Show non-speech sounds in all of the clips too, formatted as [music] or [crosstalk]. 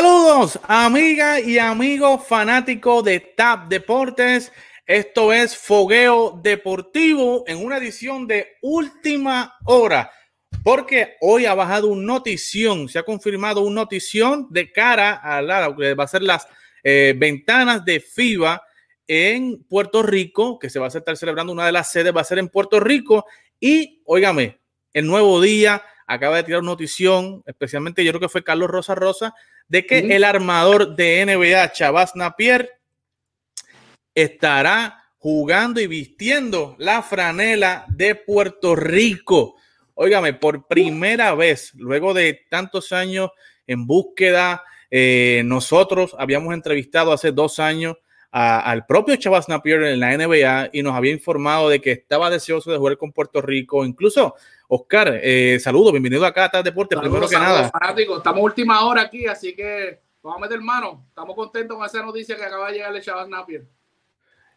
Saludos, amiga y amigos fanáticos de TAP Deportes. Esto es Fogueo Deportivo en una edición de última hora, porque hoy ha bajado un notición, se ha confirmado un notición de cara a la que va a ser las eh, ventanas de FIBA en Puerto Rico, que se va a estar celebrando una de las sedes, va a ser en Puerto Rico. Y, óigame, el nuevo día acaba de tirar una notición, especialmente yo creo que fue Carlos Rosa Rosa, de que el armador de NBA, Chavas Napier, estará jugando y vistiendo la franela de Puerto Rico. Óigame, por primera vez, luego de tantos años en búsqueda, eh, nosotros habíamos entrevistado hace dos años al propio Chavas Napier en la NBA y nos había informado de que estaba deseoso de jugar con Puerto Rico. Incluso, Oscar, eh, saludos, bienvenido acá a Deporte, primero que nada. Estamos última hora aquí, así que vamos a meter mano. Estamos contentos con esa noticia que acaba de llegar de Chavas Napier.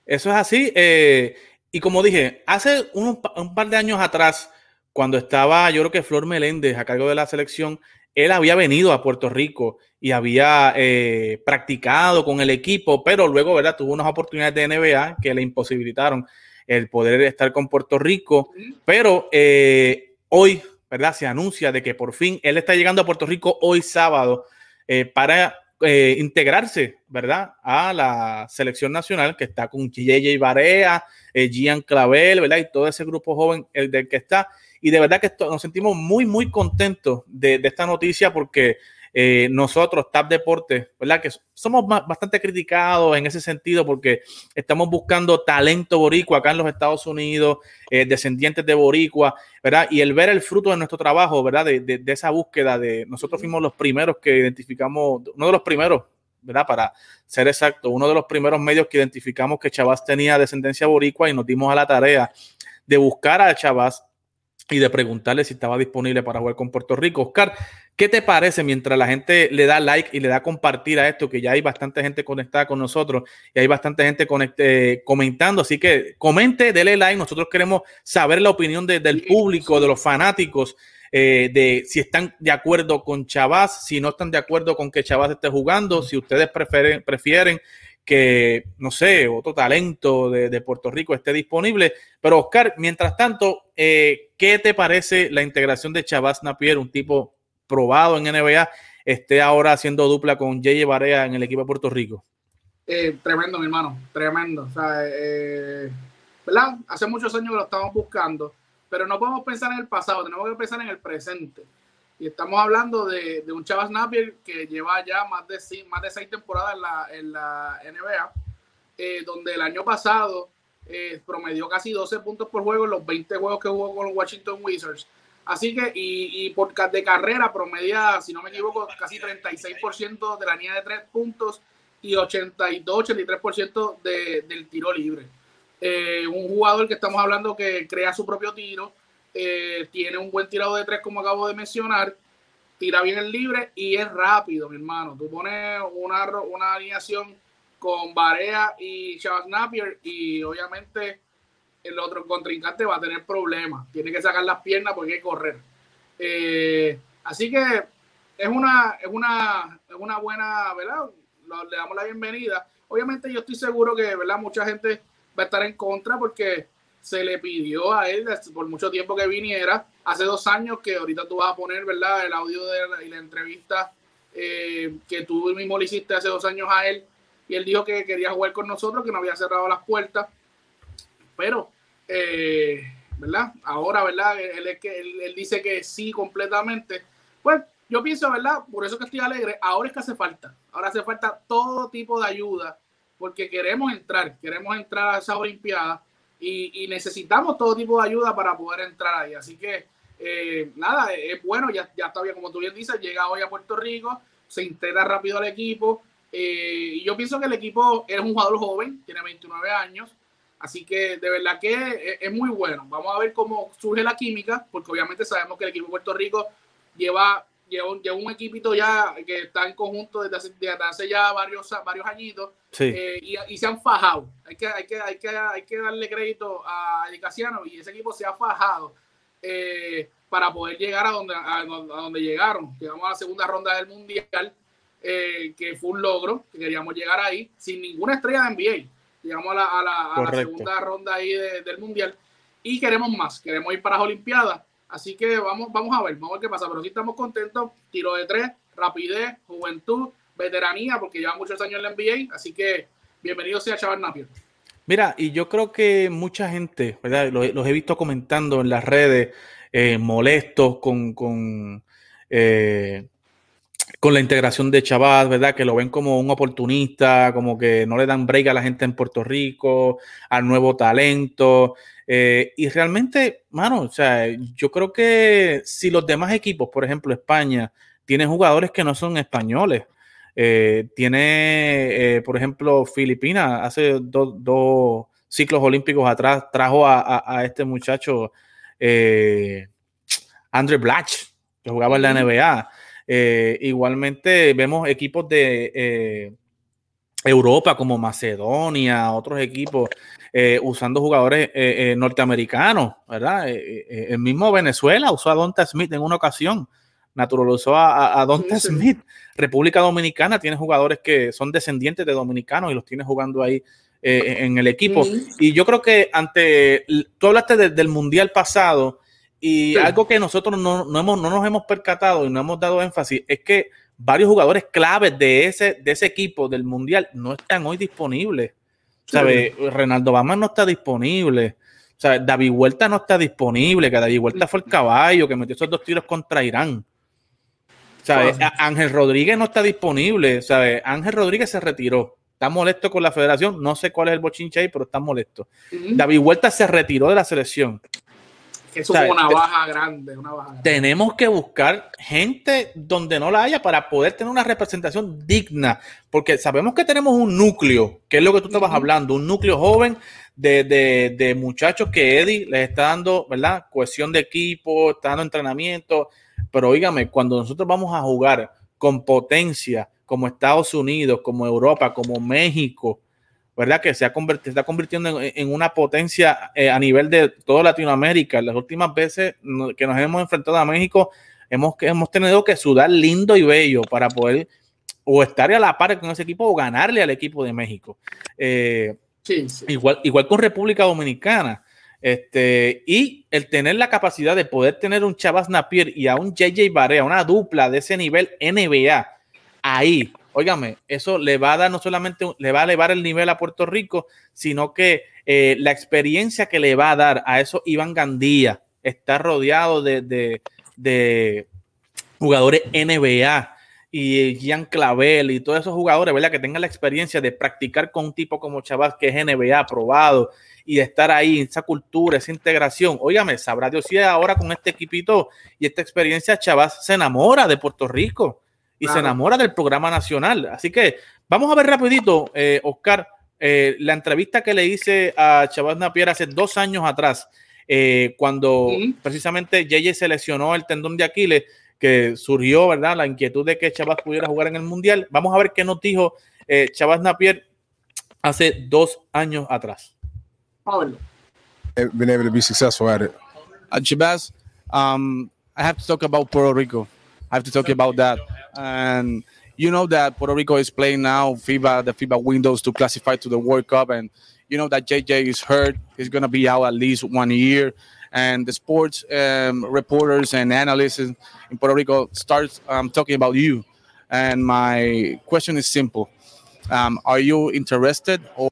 Eso es así. Eh, y como dije, hace un, un par de años atrás, cuando estaba, yo creo que Flor Meléndez a cargo de la selección, él había venido a Puerto Rico y había eh, practicado con el equipo, pero luego, ¿verdad? Tuvo unas oportunidades de NBA que le imposibilitaron el poder estar con Puerto Rico, pero eh, hoy, ¿verdad? Se anuncia de que por fin él está llegando a Puerto Rico hoy sábado eh, para integrarse, ¿verdad? A la selección nacional que está con JJ Barea, Gian Clavel, ¿verdad? Y todo ese grupo joven el del que está. Y de verdad que nos sentimos muy, muy contentos de, esta noticia porque eh, nosotros, TAP Deportes, ¿verdad? Que somos bastante criticados en ese sentido porque estamos buscando talento boricua acá en los Estados Unidos, eh, descendientes de boricua, ¿verdad? Y el ver el fruto de nuestro trabajo, ¿verdad? De, de, esa búsqueda de nosotros fuimos los primeros que identificamos, uno de los primeros ¿verdad? Para ser exacto, uno de los primeros medios que identificamos que Chavás tenía descendencia boricua y nos dimos a la tarea de buscar a Chavás y de preguntarle si estaba disponible para jugar con Puerto Rico. Oscar, ¿qué te parece mientras la gente le da like y le da compartir a esto? Que ya hay bastante gente conectada con nosotros y hay bastante gente eh, comentando. Así que comente, dele like. Nosotros queremos saber la opinión del público, de los fanáticos, eh, de si están de acuerdo con Chavaz, si no están de acuerdo con que Chavaz esté jugando, si ustedes prefieren que, no sé, otro talento de, Puerto Rico esté disponible. Pero Oscar, mientras tanto, eh, ¿qué te parece la integración de Chavaz Napier, un tipo probado en NBA, esté ahora haciendo dupla con Jay Barea en el equipo de Puerto Rico? Eh, tremendo, mi hermano, tremendo. O sea, eh, ¿verdad? Hace muchos años que lo estamos buscando, pero no podemos pensar en el pasado, tenemos que pensar en el presente. Y estamos hablando de, un Chavas Napier que lleva ya más de, más de seis temporadas en la, NBA, eh, donde el año pasado eh, promedió casi 12 puntos por juego en los 20 juegos que jugó con los Washington Wizards. Así que, y, por de carrera promedia, si no me equivoco, casi 36% de la línea de tres puntos y 82-83% de, del tiro libre. Eh, un jugador que estamos hablando que crea su propio tiro, eh, tiene un buen tirado de tres, como acabo de mencionar, tira bien el libre y es rápido, mi hermano. Tú pones una, una alineación con Barea y Chavas Napier y obviamente el otro contrincante va a tener problemas. Tiene que sacar las piernas porque hay que correr. Eh, así que es una, es una, es una buena, ¿verdad? Le damos la bienvenida. Obviamente yo estoy seguro que, ¿verdad? Mucha gente va a estar en contra porque se le pidió a él por mucho tiempo que viniera. Hace dos años que ahorita tú vas a poner, ¿verdad? El audio de la, entrevista eh, que tú mismo le hiciste hace dos años a él. Y él dijo que quería jugar con nosotros, que no había cerrado las puertas. Pero, eh, ¿verdad? Ahora, ¿verdad? Él, es que, él, dice que sí completamente. Pues yo pienso, ¿verdad? Por eso que estoy alegre. Ahora es que hace falta. Ahora hace falta todo tipo de ayuda porque queremos entrar, queremos entrar a esa Olimpiada y, necesitamos todo tipo de ayuda para poder entrar ahí. Así que, eh, nada, es bueno, ya, ya está bien, como tú bien dices, llega hoy a Puerto Rico, se integra rápido al equipo. Eh, y yo pienso que el equipo es un jugador joven, tiene 29 años, así que de verdad que es, muy bueno. Vamos a ver cómo surge la química, porque obviamente sabemos que el equipo de Puerto Rico lleva, lleva, un equipito ya que está en conjunto desde hace, ya varios, varios añitos eh, y, se han fajado. Hay que, hay, que, hay, que, hay que darle crédito a Edicasiano y ese equipo se ha fajado. Eh, para poder llegar a donde, a, donde llegaron. Llegamos a la segunda ronda del Mundial, eh, que fue un logro, que queríamos llegar ahí sin ninguna estrella de NBA. Llegamos a la, a la, segunda ronda ahí del Mundial y queremos más, queremos ir para las Olimpiadas. Así que vamos, vamos a ver, vamos a ver qué pasa. Pero sí estamos contentos, tiro de tres, rapidez, juventud, veteranía, porque lleva muchos años en la NBA. Así que bienvenido sea Chaval Napier. Mira, y yo creo que mucha gente, ¿verdad? Los, he visto comentando en las redes, eh, molestos con, con, eh, con la integración de Chavaz, ¿verdad? Que lo ven como un oportunista, como que no le dan break a la gente en Puerto Rico, al nuevo talento. Eh, y realmente, mano, o sea, yo creo que si los demás equipos, por ejemplo, España, tienen jugadores que no son españoles, eh, tiene, eh, por ejemplo, Filipinas, hace dos ciclos olímpicos atrás, trajo a, este muchacho, eh, Andre Blatch, que jugaba en la NBA. igualmente vemos equipos de Europa como Macedonia, otros equipos usando jugadores norteamericanos, ¿verdad? el mismo Venezuela usó a Donta Smith en una ocasión naturalizó a, a, Don Smith. República Dominicana tiene jugadores que son descendientes de dominicanos y los tiene jugando ahí eh, en el equipo. Y yo creo que ante, tú hablaste del Mundial pasado y algo que nosotros no, no, hemos, no nos hemos percatado y no hemos dado énfasis es que varios jugadores claves de ese, de ese equipo del Mundial no están hoy disponibles. ¿Sabe? Renaldo Bama no está disponible. O sea, David Vuelta no está disponible, que David Vuelta fue el caballo que metió esos dos tiros contra Irán. ¿Sabes? Ángel Rodríguez no está disponible, ¿sabes? Ángel Rodríguez se retiró. Está molesto con la federación. No sé cuál es el bochinche ahí, pero está molesto. David Huerta se retiró de la selección. Eso fue una baja grande, una baja Tenemos que buscar gente donde no la haya para poder tener una representación digna, porque sabemos que tenemos un núcleo, que es lo que tú estabas hablando, un núcleo joven de, de, de, muchachos que Eddie les está dando, ¿verdad? Cohesión de equipo, está dando entrenamiento, pero oígame, cuando nosotros vamos a jugar con potencia como Estados Unidos, como Europa, como México, ¿verdad? Que se, ha está convirtiendo en, una potencia eh, a nivel de toda Latinoamérica. Las últimas veces que nos hemos enfrentado a México, hemos, hemos tenido que sudar lindo y bello para poder o estar a la par con ese equipo o ganarle al equipo de México. Eh, igual, igual con República Dominicana. Este, y el tener la capacidad de poder tener un Chavas Napier y a un JJ Barea, una dupla de ese nivel NBA, ahí, óigame, eso le va a dar no solamente, le va a elevar el nivel a Puerto Rico, sino que eh, la experiencia que le va a dar a eso Iván Gandía, está rodeado de, de, jugadores NBA y Gian Clavel y todos esos jugadores, ¿verdad? Que tengan la experiencia de practicar con un tipo como Chavas que es NBA aprobado y de estar ahí, esa cultura, esa integración. Óigame, sabrá Dios si ahora con este equipito y esta experiencia Chavas se enamora de Puerto Rico y se enamora del programa nacional. Así que vamos a ver rapidito, eh, Oscar, eh, la entrevista que le hice a Chavas Napier hace dos años atrás, eh, cuando precisamente JJ se lesionó el tendón de Aquiles, que surgió, ¿verdad? La inquietud de que Chavas pudiera jugar en el Mundial. Vamos a ver qué nos dijo Chavas Napier hace dos años atrás. Been able to be successful at it. Uh, Chibas, um, I have to talk about Puerto Rico. I have to talk about that. And you know that Puerto Rico is playing now FIBA, the FIBA windows to classify to the World Cup. And you know that JJ is hurt. He's going to be out at least one year. And the sports um, reporters and analysts in Puerto Rico start um, talking about you. And my question is simple. Um, are you interested or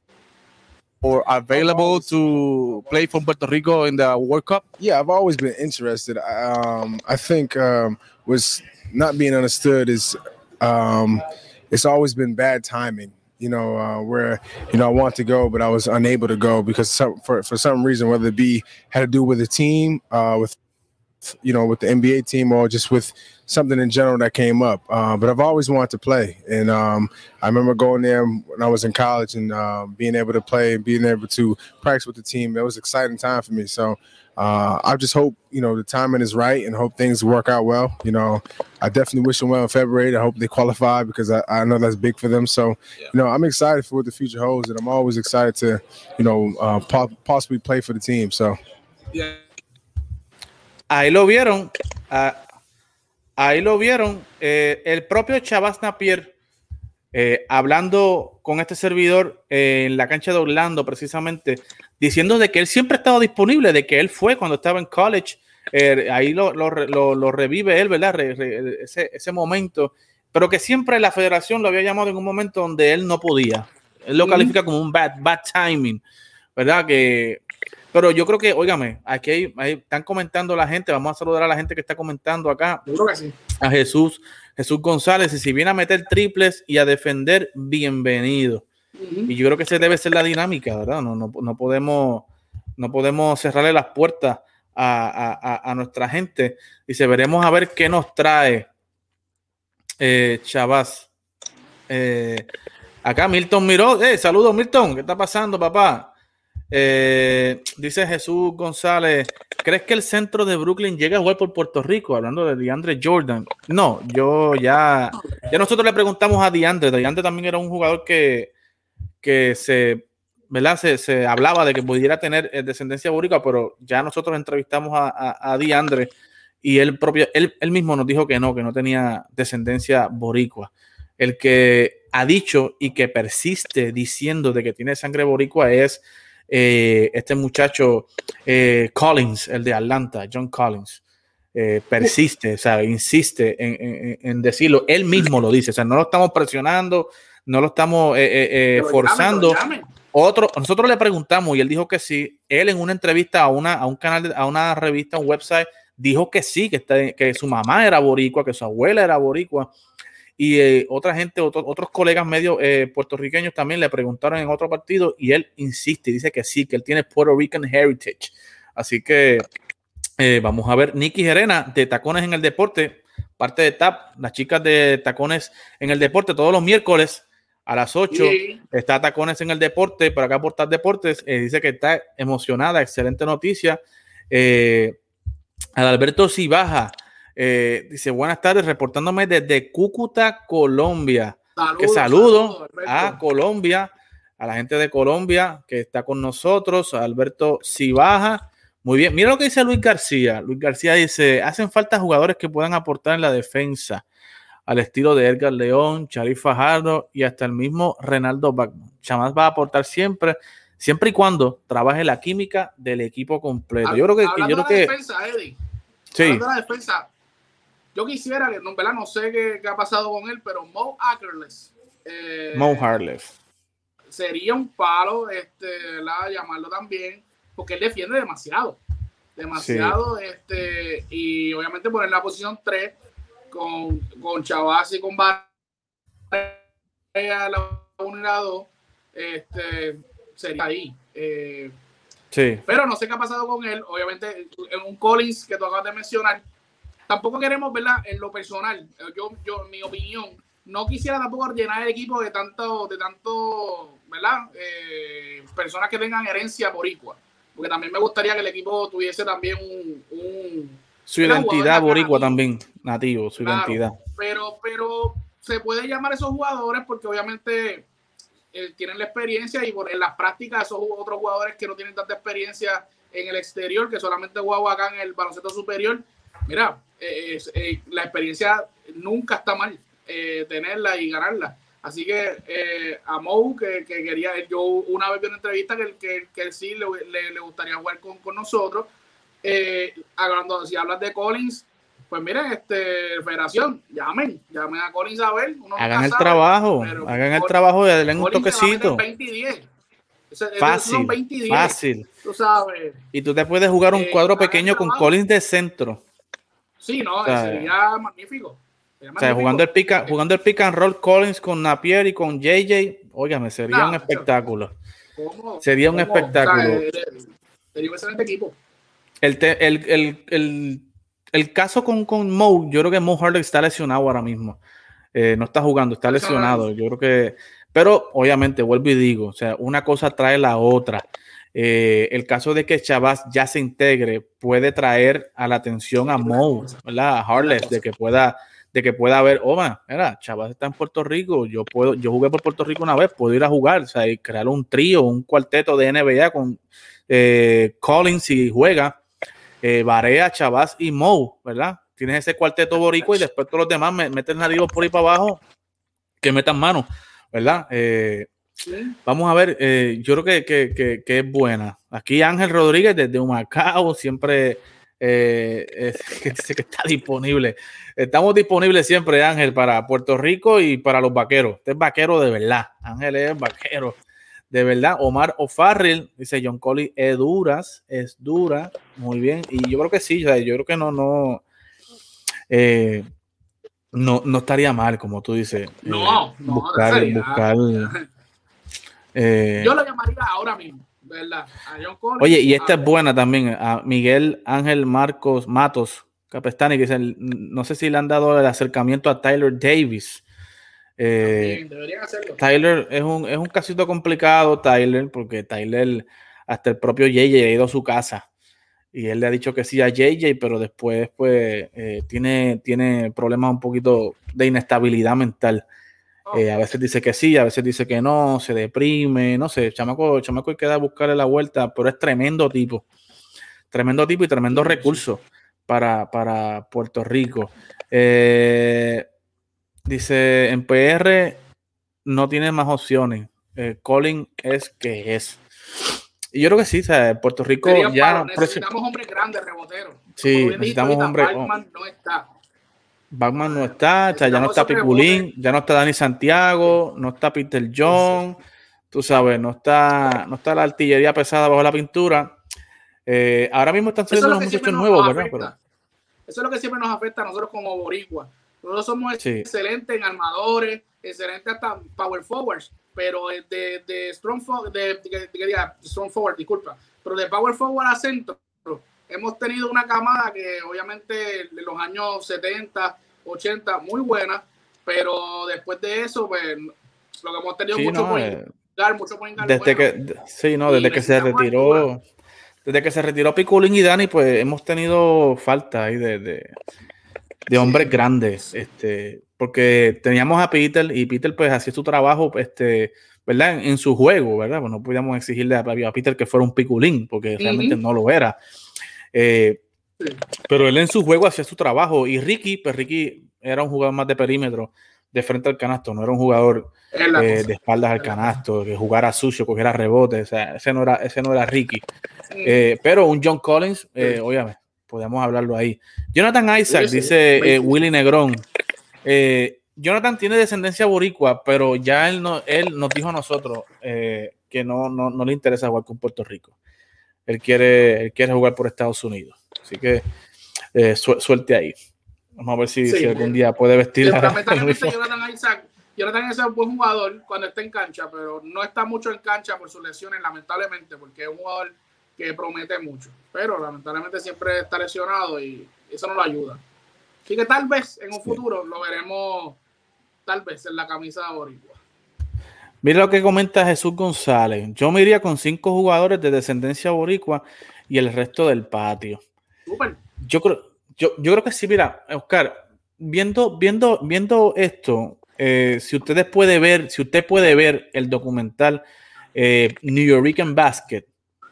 or available to play for Puerto Rico in the World Cup? Yeah, I've always been interested. Um, I think um, was not being understood is um, it's always been bad timing. You know, uh, where you know I want to go, but I was unable to go because some, for for some reason, whether it be had to do with the team, uh, with you know, with the NBA team or just with something in general that came up. Uh, but I've always wanted to play, and um, I remember going there when I was in college and uh, being able to play and being able to practice with the team. It was an exciting time for me. So uh, I just hope you know the timing is right and hope things work out well. You know, I definitely wish them well in February. I hope they qualify because I, I know that's big for them. So yeah. you know, I'm excited for what the future holds, and I'm always excited to you know uh, po- possibly play for the team. So yeah ahí lo vieron, ah, ahí lo vieron, eh, el propio Chavas Napier eh, hablando con este servidor eh, en la cancha de Orlando precisamente, diciendo de que él siempre ha estado disponible, de que él fue cuando estaba en college, ahí lo, revive él, ¿verdad? ese, ese momento, pero que siempre la federación lo había llamado en un momento donde él no podía. Él lo califica como un bad, bad timing, ¿verdad? Que pero yo creo que, óigame, aquí están comentando la gente, vamos a saludar a la gente que está comentando acá. A Jesús, Jesús González, y si viene a meter triples y a defender, bienvenido. Y yo creo que esa debe ser la dinámica, ¿verdad? No, no, podemos, no podemos cerrarle las puertas a, nuestra gente. Y se veremos a ver qué nos trae eh, Chavaz. Eh, acá Milton miró. Eh, saludos, Milton. ¿Qué está pasando, papá? Eh, dice Jesús González, ¿crees que el centro de Brooklyn llega a jugar por Puerto Rico? Hablando de DeAndre Jordan. No, yo ya, ya nosotros le preguntamos a DeAndre. DeAndre también era un jugador que, que se, ¿verdad? Se, hablaba de que pudiera tener eh, descendencia boricua, pero ya nosotros entrevistamos a, a, a DeAndre y él propio, él, él mismo nos dijo que no, que no tenía descendencia boricua. El que ha dicho y que persiste diciendo de que tiene sangre boricua es eh, este muchacho eh, Collins, el de Atlanta, John Collins, eh, persiste, o sea, insiste en, decirlo, él mismo lo dice, o sea, no lo estamos presionando, no lo estamos forzando. Otro, nosotros le preguntamos y él dijo que sí. Él en una entrevista a una, a un canal, a una revista, un website, dijo que sí, que, está, que su mamá era boricua, que su abuela era boricua. Y eh, otra gente, otros colegas medio eh, puertorriqueños también le preguntaron en otro partido y él insiste, dice que sí, que él tiene Puerto Rican Heritage. Así que eh, vamos a ver, Nicky Gerena de Tacones en el Deporte, parte de TAP, las chicas de Tacones en el Deporte, todos los miércoles a las 8 está Tacones en el Deporte, para acá por TAP Deportes, dice que está emocionada, excelente noticia. Alberto Cibaja eh, dice, buenas tardes, reportándome desde Cúcuta, Colombia. que saludo a Colombia, a la gente de Colombia que está con nosotros, a Alberto Cibaja. Muy bien, mira lo que dice Luis García. Luis García dice, hacen falta jugadores que puedan aportar en la defensa, al estilo de Edgar León, Charly Fajardo y hasta el mismo Renaldo Bachman. Chamás va a aportar siempre, siempre y cuando trabaje la química del equipo completo. Yo creo que... yo creo que defensa, Sí. la defensa, yo quisiera que, no, ¿verdad? no sé qué, ha pasado con él, pero Mo Ackerless. Eh, Mo Harless. Sería un palo este, la llamarlo también, porque él defiende demasiado. Demasiado. este Y obviamente poner la posición 3 con, con Chavaz y con Barra la 1 y la 2, este, sería ahí. Eh, sí. Pero no sé qué ha pasado con él. Obviamente, en un Collins que tú acabas de mencionar, tampoco queremos, ¿verdad? En lo personal, yo, yo, mi opinión, no quisiera tampoco llenar el equipo de tanto, de tanto, ¿verdad? Eh, personas que tengan herencia boricua. Porque también me gustaría que el equipo tuviese también un. su identidad boricua también, nativo, su identidad. Pero, pero se puede llamar a esos jugadores porque obviamente eh, tienen la experiencia y por, en las prácticas esos otros jugadores que no tienen tanta experiencia en el exterior, que solamente juegan acá en el baloncesto superior, mira, eh, la experiencia nunca está mal eh, tenerla y ganarla. Así que eh, a Mou, que, quería, yo una vez vi una entrevista que, que, que sí le, le, gustaría jugar con, con nosotros. hablando, si hablas de Collins, pues miren, este, Federación, llamen, llamen a Collins a ver. hagan el trabajo, hagan el trabajo y denle un toquecito. 20 y 10. fácil, 20 y fácil. Tú sabes. Y tú te puedes jugar un cuadro pequeño con Collins de centro. Sí, no, sería magnífico. o sea, jugando el, pick, jugando el pick and roll Collins con Napier y con JJ, óigame, sería un espectáculo. Sería un espectáculo. sería un excelente equipo. El, el, el, el, caso con, con Mo, yo creo que Mo Harley está lesionado ahora mismo. Eh, no está jugando, está lesionado. Yo creo que, pero obviamente vuelvo y digo, o sea, una cosa trae la otra. Eh, el caso de que Chavaz ya se integre puede traer a la atención a Mo, ¿verdad? A Harless, de que pueda, de que pueda haber, oh, mira, Chavaz está en Puerto Rico, yo puedo, yo jugué por Puerto Rico una vez, puedo ir a jugar, o sea, y crear un trío, un cuarteto de NBA con eh, Collins y juega. eh, Barea, Chavaz y Mou, ¿verdad? Tienes ese cuarteto boricua y después todos los demás meten nativos por ahí para abajo que metan mano, ¿verdad? Eh, vamos a ver, eh, yo creo que, es buena. Aquí Ángel Rodríguez desde Humacao siempre [laughs] dice que está disponible. Estamos disponibles siempre, Ángel, para Puerto Rico y para los vaqueros. Este es vaquero de verdad. Ángel es vaquero de verdad. Omar O'Farrill dice John Coley es duras, es dura, muy bien. Y yo creo que sí, yo creo que no, no, eh, no, no estaría mal, como tú dices. No, eh, no, buscar, buscar eh, yo lo llamaría ahora mismo. ¿verdad? A John Coley, Oye, y esta es buena también, a Miguel Ángel Marcos Matos Capestani, que dice, no sé si le han dado el acercamiento a Tyler Davis. Eh, Tyler es un, es un casito complicado, Tyler, porque Tyler, hasta el propio JJ ha ido a su casa y él le ha dicho que sí a JJ, pero después pues eh, tiene, tiene problemas un poquito de inestabilidad mental. Eh, a veces dice que sí, a veces dice que no, se deprime, no sé, chamaco, chamaco hay que dar a buscarle la vuelta, pero es tremendo tipo, tremendo tipo y tremendo recurso para, para Puerto Rico. Eh, Dice, en PR no tiene más opciones. Eh, Colin es que es. Y yo creo que sí, o sea, Puerto Rico ya. necesitamos hombres grandes, reboteros. Sí, necesitamos hombres. Batman no está. Batman no está, ya no está Piculín, ya no está Dani Santiago, no está Peter John, tú sabes, no está, no está la artillería pesada bajo la pintura. Eh, ahora mismo están saliendo los muchachos nuevos, ¿verdad? Eso es lo que siempre nos afecta a nosotros como boricua nosotros somos excelentes en armadores, excelentes hasta power forwards, pero de, de strong forward, de, strong forward, disculpa, pero de power forward a centro, hemos tenido una camada que obviamente de los años 70, 80, muy buena, pero después de eso, pues lo que hemos tenido mucho no, eh, mucho desde que sí, no, desde que se retiró desde que se retiró Piculín y Dani, pues hemos tenido falta ahí de, de hombres grandes, este, porque teníamos a Peter y Peter pues hacía su trabajo, este, ¿verdad? En, su juego, ¿verdad? Pues no podíamos exigirle a, Peter que fuera un piculín, porque realmente no lo era. Eh, pero él en su juego hacía su trabajo y Ricky, pues Ricky era un jugador más de perímetro, de frente al canasto, no era un jugador eh, de espaldas al canasto, que jugara sucio, cogiera rebotes, o sea, ese no era, ese no era Ricky. Eh, pero un John Collins, obviamente, podemos hablarlo ahí. Jonathan Isaac, dice eh, Willy Negrón. Eh, Jonathan tiene descendencia boricua, pero ya él, no, él nos dijo a nosotros eh, que no, no, le interesa jugar con Puerto Rico. Él quiere, él quiere jugar por Estados Unidos. Así que suelte ahí. Vamos a ver si, algún día puede vestir la [laughs] Jonathan Isaac, Jonathan Isaac es un buen jugador cuando está en cancha, pero no está mucho en cancha por sus lesiones, lamentablemente, porque es un jugador que promete mucho, pero lamentablemente siempre está lesionado y eso no lo ayuda. Así que tal vez en un futuro lo veremos, tal vez en la camisa de Boricua. Mira lo que comenta Jesús González. Yo me iría con cinco jugadores de descendencia boricua y el resto del patio. Yo creo, yo, yo creo que sí, mira, Oscar, viendo, viendo, viendo esto, eh, si ustedes puede ver, si usted puede ver el documental eh, New York Basket,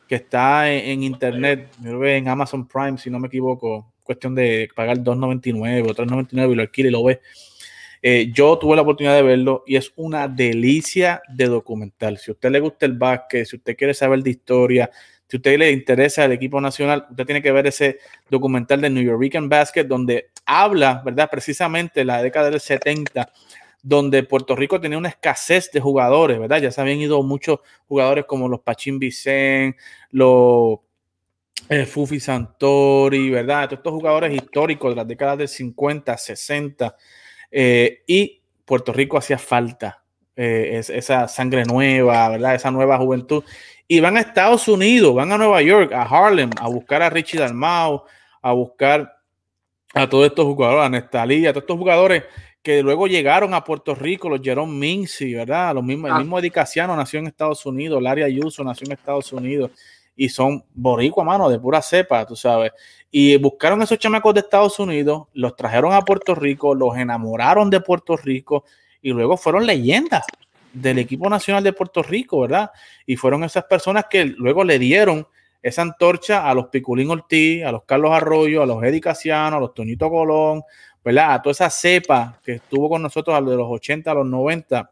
que está en, internet, en Amazon Prime, si no me equivoco, cuestión de pagar 2.99 o 3.99 y lo alquila y lo ve. Eh, yo tuve la oportunidad de verlo y es una delicia de documental. Si a usted le gusta el básquet, si usted quiere saber de historia, si a usted le interesa el equipo nacional, usted tiene que ver ese documental de New York Basket donde habla, ¿verdad? Precisamente la década del 70 donde Puerto Rico tenía una escasez de jugadores, ¿verdad? Ya se habían ido muchos jugadores como los Pachín Vicen, los eh, Fufi Santori, ¿verdad? Todos estos jugadores históricos de las décadas del 50, 60, eh, y Puerto Rico hacía falta eh, esa sangre nueva, ¿verdad? Esa nueva juventud. Y van a Estados Unidos, van a Nueva York, a Harlem, a buscar a Richie Dalmau, a buscar a todos estos jugadores, a Nestalí, a todos estos jugadores que luego llegaron a Puerto Rico, los Jerome Mincy, ¿verdad? Los mismos, El ah. mismo Edicaciano nació en Estados Unidos, Larry Ayuso nació en Estados Unidos y son boricua, mano, de pura cepa, tú sabes. Y buscaron esos chamacos de Estados Unidos, los trajeron a Puerto Rico, los enamoraron de Puerto Rico y luego fueron leyendas del equipo nacional de Puerto Rico, ¿verdad? Y fueron esas personas que luego le dieron esa antorcha a los Piculín Ortiz, a los Carlos Arroyo, a los Eddie Casiano, a los Toñito Colón, ¿verdad? A toda esa cepa que estuvo con nosotros de los 80 a los 90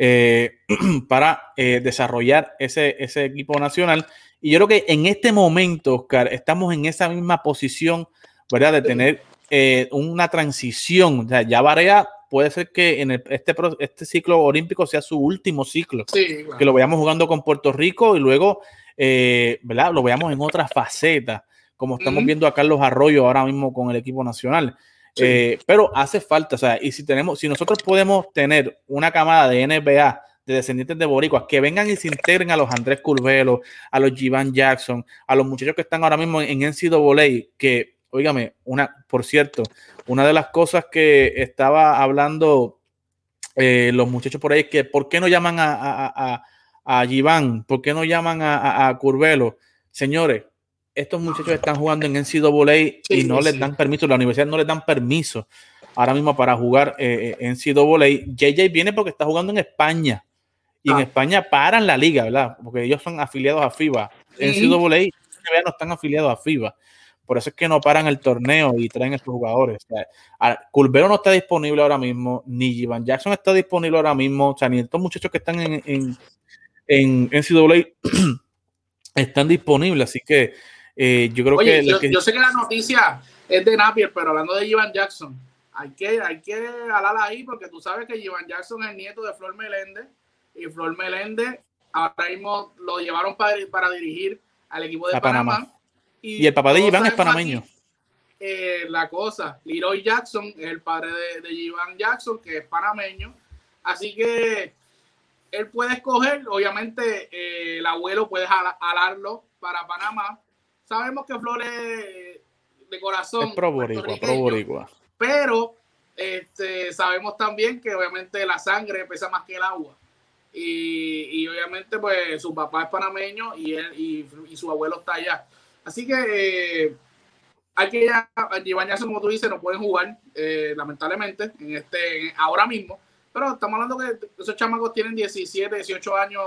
eh, [clears throat] para eh, desarrollar ese, ese equipo nacional. Y yo creo que en este momento, Oscar, estamos en esa misma posición, ¿verdad? De tener eh, una transición. O sea, ya Varea puede ser que en este, este ciclo olímpico sea su último ciclo. Que lo veamos jugando con Puerto Rico y luego, ¿verdad? Lo veamos en otra faceta, como estamos viendo a Carlos Arroyo ahora mismo con el equipo nacional. Eh, pero hace falta, o sea, y si tenemos, si nosotros podemos tener una camada de NBA de descendientes de boricuas que vengan y se integren a los Andrés Curvelo, a los Jivan Jackson, a los muchachos que están ahora mismo en NCAA, que, óigame, una, por cierto, una de las cosas que estaba hablando eh, los muchachos por ahí que, ¿por qué no llaman a, a, a, a ¿Por qué no llaman a, a Curvelo? Señores, estos muchachos están jugando en NCAA y no les dan permiso, la universidad no les dan permiso ahora mismo para jugar eh, en NCAA. JJ viene porque está jugando en España y en ah. España paran la liga, ¿verdad? Porque ellos son afiliados a FIBA. En NCAA no están afiliados a FIBA. Por eso es que no paran el torneo y traen a estos jugadores. O no está disponible ahora mismo, ni Jivan Jackson está disponible ahora mismo, o sea, ni estos muchachos que están en, en, en NCAA [clears throat] están disponibles. Así que eh, yo creo que, yo, sé que la noticia es de Napier, pero hablando de Ivan Jackson, hay que, hay que hablar ahí porque tú sabes que Ivan Jackson es el nieto de Flor Meléndez y Flor Meléndez ahora mismo lo llevaron para, para dirigir al equipo de Panamá. Y, el papá de Iván es panameño. Eh, la cosa, Leroy Jackson es el padre de, de Jackson, que es panameño. Así que él puede escoger, obviamente eh, el abuelo puede jalarlo para Panamá, sabemos que Flores de corazón. Es pro boricua, Pero este, sabemos también que obviamente la sangre pesa más que el agua. Y, obviamente, pues su papá es panameño y, él, y, su abuelo está allá. Así que eh, hay que ya, como tú dices, no pueden jugar, eh, lamentablemente, en este, ahora mismo. Pero estamos hablando que esos chamacos tienen 17, 18 años,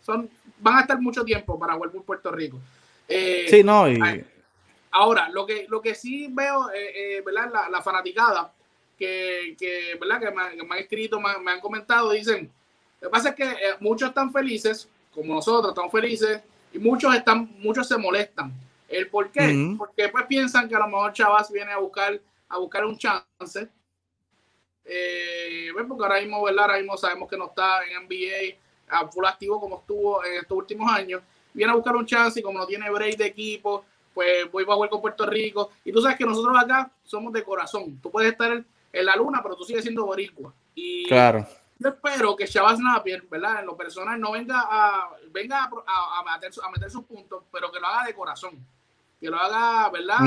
son, van a estar mucho tiempo para jugar por Puerto Rico. Eh, sí, no. Ahora, lo que, lo que sí veo, eh, eh, ¿verdad? La, la, fanaticada que, que, ¿verdad? que, me, han escrito, me, han comentado, dicen, lo que pasa es que muchos están felices, como nosotros estamos felices, y muchos están, muchos se molestan. ¿El por qué? Porque pues piensan que a lo mejor Chavas viene a buscar, a buscar un chance. Eh, porque ahora mismo, ¿verdad? Ahora mismo sabemos que no está en NBA a full activo como estuvo en estos últimos años viene a buscar un chance y como no tiene break de equipo, pues voy a jugar con Puerto Rico. Y tú sabes que nosotros acá somos de corazón. Tú puedes estar en, la luna, pero tú sigues siendo boricua. Y claro. yo espero que Shabazz Napier, ¿verdad? En lo personal no venga a, venga a, a, meter, a meter sus puntos, pero que lo haga de corazón. Que lo haga, ¿verdad?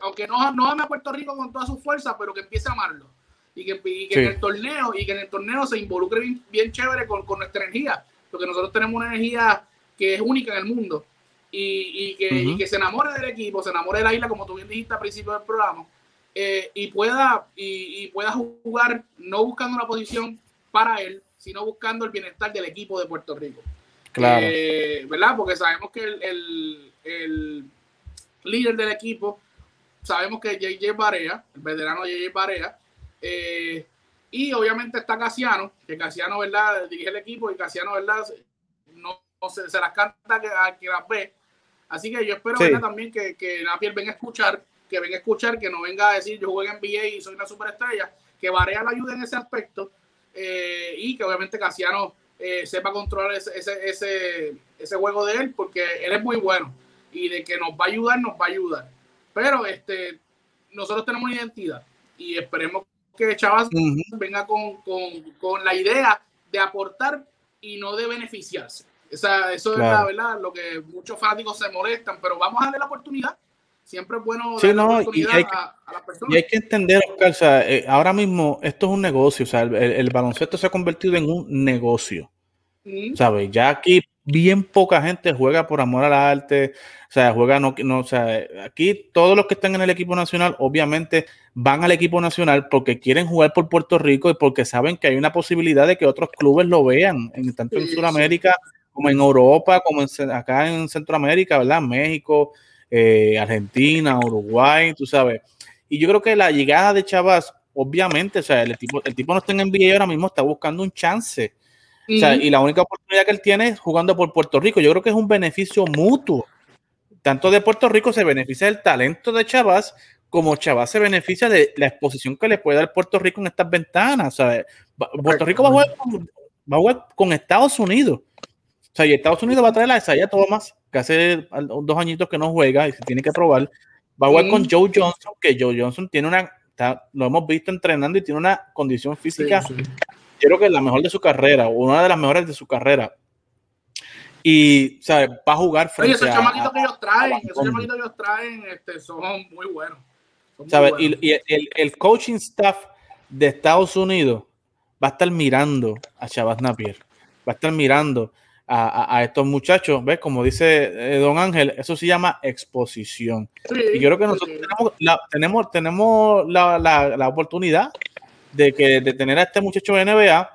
Aunque no, no ame a Puerto Rico con toda su fuerza, pero que empiece a amarlo. Y que, que en el torneo, y que en el torneo se involucre bien, bien chévere con, con nuestra energía. Porque nosotros tenemos una energía que es única en el mundo y, que, se enamore del equipo, se enamore de la isla, como tú bien dijiste al principio del programa, eh, y, pueda, y, pueda jugar no buscando una posición para él, sino buscando el bienestar del equipo de Puerto Rico. Claro. Eh, ¿Verdad? Porque sabemos que el, líder del equipo, sabemos que es JJ Barea, el veterano JJ Barea, eh, y obviamente está Casiano, que Casiano, ¿verdad? Dirige el equipo y Casiano, ¿verdad? Se, se las canta que, a que las ve. Así que yo espero también que, que Napier venga a escuchar, que venga a escuchar, que no venga a decir yo juego en NBA y soy una superestrella, que Varea la ayude en ese aspecto eh, y que obviamente Casiano eh, sepa controlar ese, ese, ese, juego de él, porque él es muy bueno y de que nos va a ayudar, nos va a ayudar. Pero este, nosotros tenemos una identidad y esperemos que Chavas venga con, con, con la idea de aportar y no de beneficiarse. Esa, eso es la verdad, lo que muchos fanáticos se molestan, pero vamos a darle la oportunidad. Siempre es bueno darle la oportunidad a, las personas. Y hay que entender, Oscar, o sea, eh, ahora mismo esto es un negocio, o sea, el, baloncesto se ha convertido en un negocio. ¿Sabes? Ya aquí bien poca gente juega por amor al arte, o sea, juega no, no, o sea, aquí todos los que están en el equipo nacional, obviamente van al equipo nacional porque quieren jugar por Puerto Rico y porque saben que hay una posibilidad de que otros clubes lo vean, en, tanto en Sudamérica como en Europa, como acá en Centroamérica, ¿verdad? México, eh, Argentina, Uruguay, tú sabes. Y yo creo que la llegada de Chavas, obviamente, o sea, el tipo, el tipo no está en NBA ahora mismo, está buscando un chance. O sea, y la única oportunidad que él tiene es jugando por Puerto Rico. Yo creo que es un beneficio mutuo. Tanto de Puerto Rico se beneficia del talento de Chavas, como Chavas se beneficia de la exposición que le puede dar Puerto Rico en estas ventanas. ¿sabes? Puerto Rico va a, jugar con, va a jugar con Estados Unidos. O sea, y Estados Unidos va a traer a Isaiah Thomas, que hace dos añitos que no juega y se tiene que probar. Va a jugar con Joe Johnson, que Joe Johnson tiene una, lo hemos visto entrenando y tiene una condición física, creo que es la mejor de su carrera, una de las mejores de su carrera. Y, ¿sabes? Va a jugar frente Oye, esos chamaquitos que ellos traen, esos chamaquitos que ellos traen este, son muy buenos. ¿Sabes? Y, el, el, coaching staff de Estados Unidos va a estar mirando a Chavas Napier, va a estar mirando a, estos muchachos, ¿ves? Como dice eh, Don Ángel, eso se llama exposición. y yo creo que nosotros tenemos, la, tenemos, tenemos la, la, oportunidad de, que, de tener a este muchacho de NBA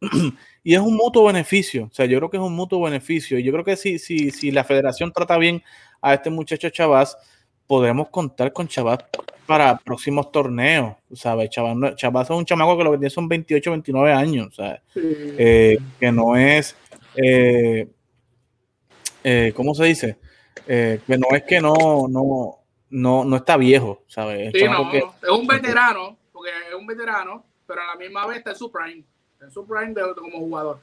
[clears throat] y es un mutuo beneficio. O sea, yo creo que es un mutuo beneficio. Y yo creo que si, si, si la federación trata bien a este muchacho Chavas, podremos contar con Chavas para próximos torneos, ¿sabes? Chavas, Chavas es un chamaco que lo que tiene son 28, 29 años, ¿sabes? Eh, que no es eh, eh, ¿cómo se dice? Eh, que no es que no, no, no, no está viejo, ¿sabes? Es, un veterano, porque es un veterano, pero a la misma vez está en su prime, en su prime de, como jugador.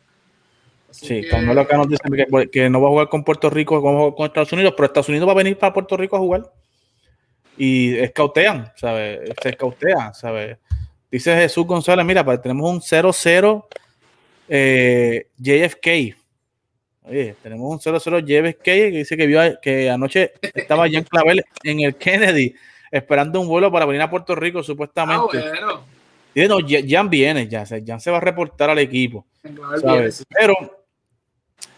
sí, cuando lo que nos dicen que, no va a jugar con Puerto Rico como con Estados Unidos, pero Estados Unidos va a venir para Puerto Rico a jugar. Y escautean, ¿sabes? Se escautea, ¿sabes? Dice Jesús González, mira, tenemos un 0-0 eh, JFK. Oye, tenemos un 0-0 JFK que dice que vio que anoche estaba Jan Clavel en el Kennedy esperando un vuelo para venir a Puerto Rico, supuestamente. Ah, bueno. Jan viene, ya, Jan se va a reportar al equipo. Pero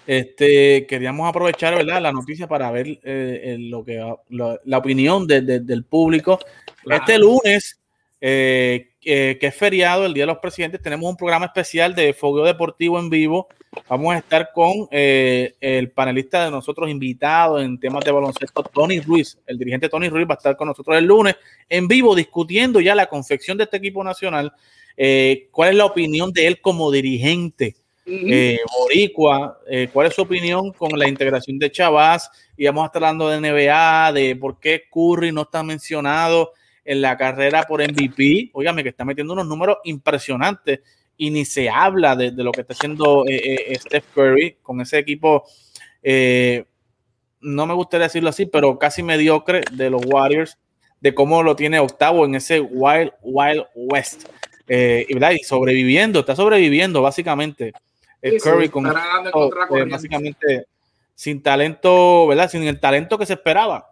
este, queríamos aprovechar ¿verdad? la noticia para ver eh, lo que la opinión del público. Este lunes eh, que es feriado, el Día de los Presidentes, tenemos un programa especial de Fogueo Deportivo en vivo. Vamos a estar con eh, el panelista de nosotros invitado en temas de baloncesto, Tony Ruiz. El dirigente Tony Ruiz va a estar con nosotros el lunes en vivo discutiendo ya la confección de este equipo nacional. Eh, ¿Cuál es la opinión de él como dirigente? Boricua, cuál es su opinión con la integración de Chavaz y vamos a estar hablando de NBA, de por qué Curry no está mencionado en la carrera por MVP. Óigame, que está metiendo unos números impresionantes y ni se habla de, lo que está haciendo eh, eh, Steph Curry con ese equipo. Eh, no me gustaría decirlo así, pero casi mediocre de los Warriors, de cómo lo tiene octavo en ese Wild Wild West. y, ¿verdad? y sobreviviendo, está sobreviviendo básicamente. Curry con básicamente sin talento, ¿verdad? Sin el talento que se esperaba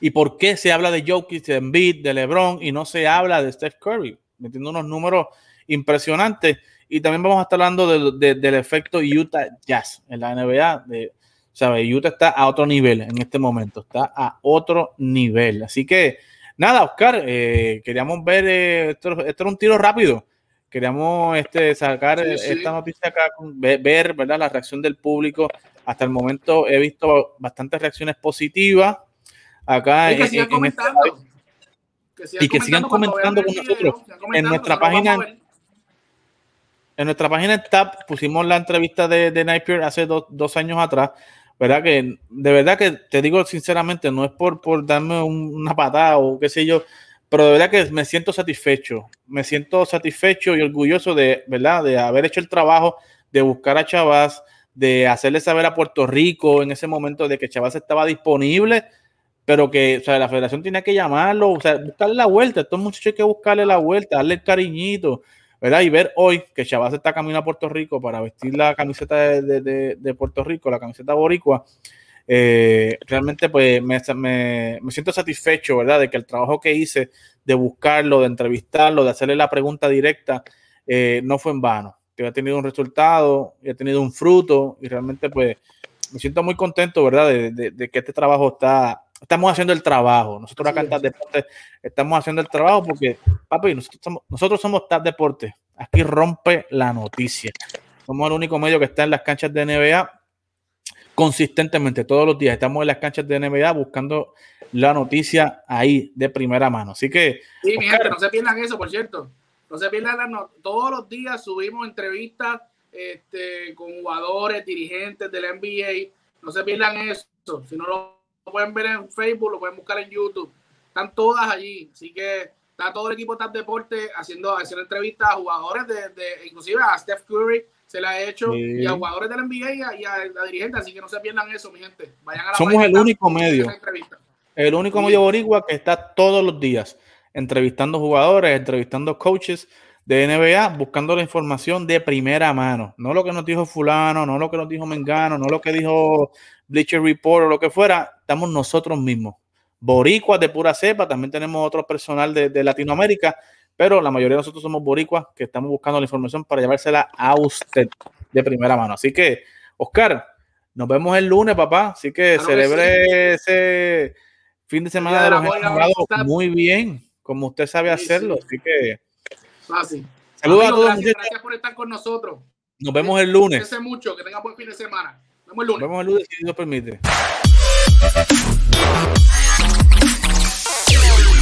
y por qué se habla de Jokic, de Embiid, de LeBron y no se habla de Steph Curry, metiendo unos números impresionantes. Y también vamos a estar hablando del efecto Utah Jazz en la NBA. De, ¿sabe? Utah está a otro nivel en este momento, está a otro nivel. Así que, nada, Oscar, eh, queríamos ver, eh, esto, era un tiro rápido. Queríamos este, sacar esta noticia acá, ver ¿verdad? la reacción del público. Hasta el momento he visto bastantes reacciones positivas acá y que sigan este comentando. y que sigan comentando con nosotros. en nuestra página en nuestra página en TAP pusimos la entrevista de, de Napier hace dos años atrás. ¿Verdad? Que de verdad que te digo sinceramente, no es por, por darme una patada o qué sé yo, pero de verdad que me siento satisfecho. Me siento satisfecho y orgulloso de, ¿verdad? De haber hecho el trabajo de buscar a Chavas, de hacerle saber a Puerto Rico en ese momento de que Chavas estaba disponible pero que o sea, la federación tiene que llamarlo, o sea, buscarle la vuelta, estos muchachos hay que buscarle la vuelta, darle el cariñito, ¿verdad? Y ver hoy que Chavaz está camino a Puerto Rico para vestir la camiseta de, Puerto Rico, la camiseta boricua, eh, realmente pues me, me, siento satisfecho, ¿verdad? De que el trabajo que hice de buscarlo, de entrevistarlo, de hacerle la pregunta directa, eh, no fue en vano, que ha tenido un resultado, ha tenido un fruto y realmente pues me siento muy contento, ¿verdad? de que este trabajo está estamos haciendo el trabajo. Nosotros acá en TAP Deporte estamos haciendo el trabajo porque, papi, nosotros somos, nosotros somos TAP Deporte. Aquí rompe la noticia. Somos el único medio que está en las canchas de NBA consistentemente todos los días. Estamos en las canchas de NBA buscando la noticia ahí de primera mano. Así que. Sí, mi gente, no se pierdan eso, por cierto. No se pierdan todos los días subimos entrevistas este, con jugadores, dirigentes del NBA. No se pierdan eso. Si no lo pueden ver en Facebook, lo pueden buscar en YouTube. Están todas allí. Así que está todo el equipo de Deporte haciendo, haciendo entrevistas a jugadores de, de, inclusive a Steph Curry se la ha hecho y a jugadores del NBA y a, y a, la dirigente, así que no se pierdan eso, mi gente. Vayan a la Somos el único medio. El único medio boricua que está todos los días entrevistando jugadores, entrevistando coaches de NBA, buscando la información de primera mano. No lo que nos dijo fulano, no lo que nos dijo Mengano, no lo que dijo Bleacher Report o lo que fuera. Estamos nosotros mismos. Boricuas de pura cepa, también tenemos otro personal de, de Latinoamérica, pero la mayoría de nosotros somos boricuas que estamos buscando la información para llevársela a usted de primera mano. Así que, Oscar, nos vemos el lunes, papá. Así que celebre ese fin de semana de los enamorados muy bien, como usted sabe hacerlo. Así que. Fácil. Saludos a todos. Gracias, gracias, por estar con nosotros. Nos vemos el lunes. Gracias mucho, que tenga buen fin de semana. Nos vemos el lunes. Nos vemos el lunes, si Dios permite.